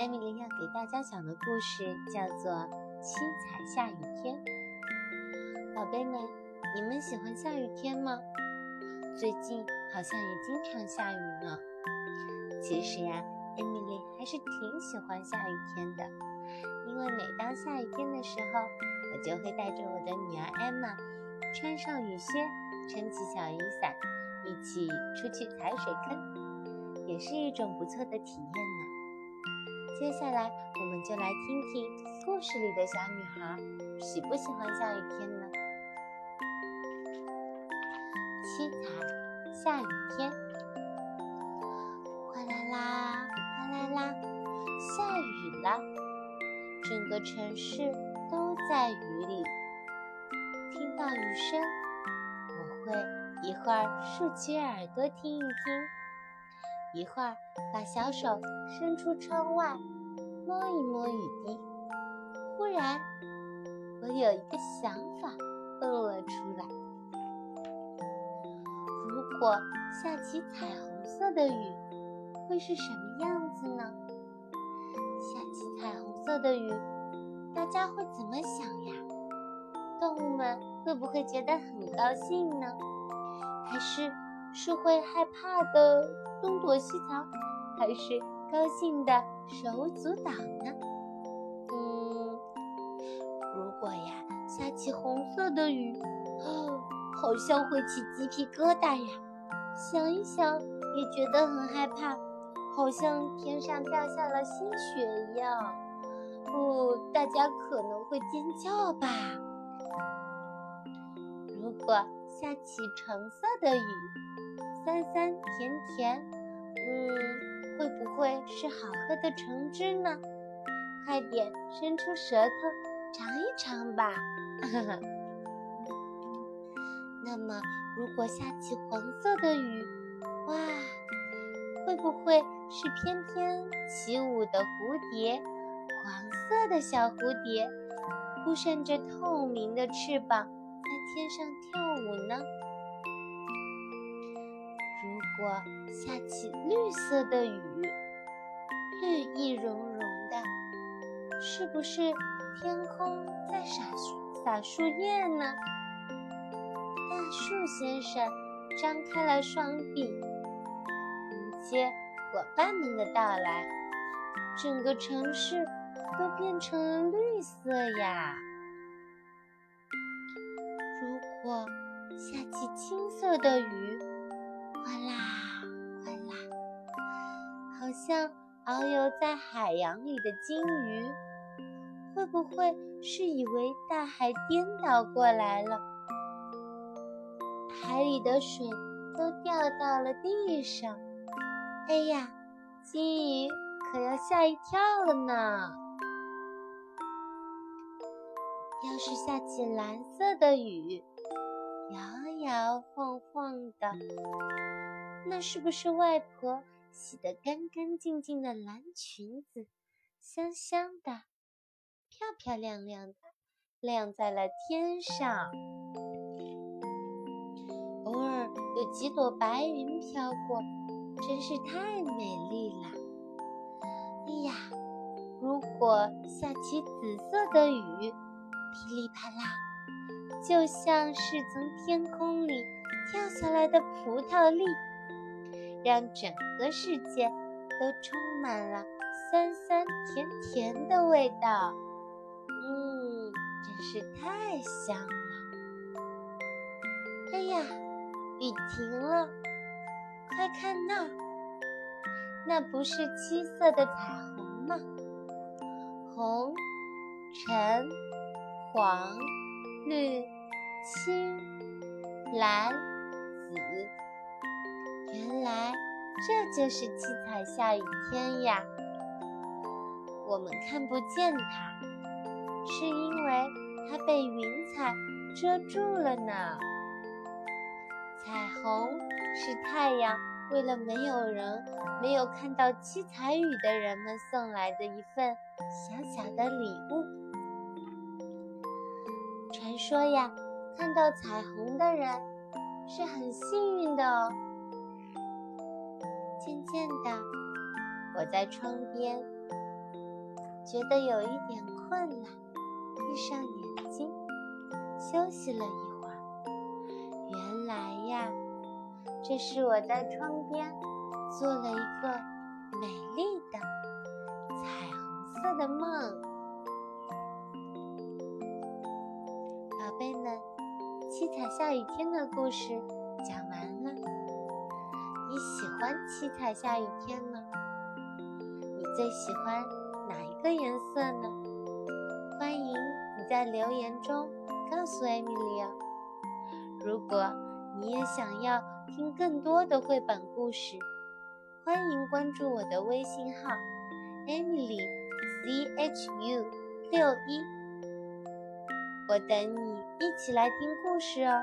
艾米丽要给大家讲的故事叫做《七彩下雨天》。宝贝们，你们喜欢下雨天吗？最近好像也经常下雨呢。其实呀，艾米丽还是挺喜欢下雨天的，因为每当下雨天的时候，我就会带着我的女儿艾玛，穿上雨靴，撑起小雨伞，一起出去踩水坑，也是一种不错的体验呢。接下来，我们就来听听故事里的小女孩喜不喜欢下雨天呢？七彩下雨天，哗啦啦，哗啦啦，下雨了，整个城市都在雨里。听到雨声，我会一会儿竖起耳朵听一听。一会儿，把小手伸出窗外，摸一摸雨滴。忽然，我有一个想法蹦了出来：如果下起彩虹色的雨，会是什么样子呢？下起彩虹色的雨，大家会怎么想呀？动物们会不会觉得很高兴呢？还是是会害怕的？东躲西藏，还是高兴的手舞足蹈呢？嗯，如果呀下起红色的雨，哦，好像会起鸡皮疙瘩呀！想一想也觉得很害怕，好像天上掉下了新雪一样。哦，大家可能会尖叫吧？如果下起橙色的雨。酸酸甜甜，嗯，会不会是好喝的橙汁呢？快点伸出舌头尝一尝吧。那么，如果下起黄色的雨，哇，会不会是翩翩起舞的蝴蝶？黄色的小蝴蝶，扑扇着透明的翅膀，在天上跳舞呢？我下起绿色的雨，绿意融融的，是不是天空在洒洒树叶呢？大树先生张开了双臂，迎接伙伴们的到来。整个城市都变成了绿色呀！如果下起青色的雨，哗啦，好像遨游在海洋里的鲸鱼，会不会是以为大海颠倒过来了？海里的水都掉到了地上，哎呀，鲸鱼可要吓一跳了呢！要是下起蓝色的雨，摇摇晃晃的，那是不是外婆洗得干干净净的蓝裙子，香香的，漂漂亮亮的，晾在了天上？偶尔有几朵白云飘过，真是太美丽了。哎呀，如果下起紫色的雨，噼里啪啦。就像是从天空里跳下来的葡萄粒，让整个世界都充满了酸酸甜甜的味道。嗯，真是太香了。哎呀，雨停了，快看那，那不是七色的彩虹吗？红、橙、黄。绿、青、蓝、紫，原来这就是七彩下雨天呀！我们看不见它，是因为它被云彩遮住了呢。彩虹是太阳为了没有人没有看到七彩雨的人们送来的一份小小的礼物。传说呀，看到彩虹的人是很幸运的哦。渐渐的，我在窗边觉得有一点困了，闭上眼睛休息了一会儿。原来呀，这是我在窗边做了一个美丽的彩虹色的梦。宝贝们，七彩下雨天的故事讲完了。你喜欢七彩下雨天吗？你最喜欢？哪一个颜色呢？欢迎你在留言中告诉艾米丽哦。如果你也想要听更多的绘本故事，欢迎关注我的微信号 Emily C H U 六一，我等你一起来听故事哦。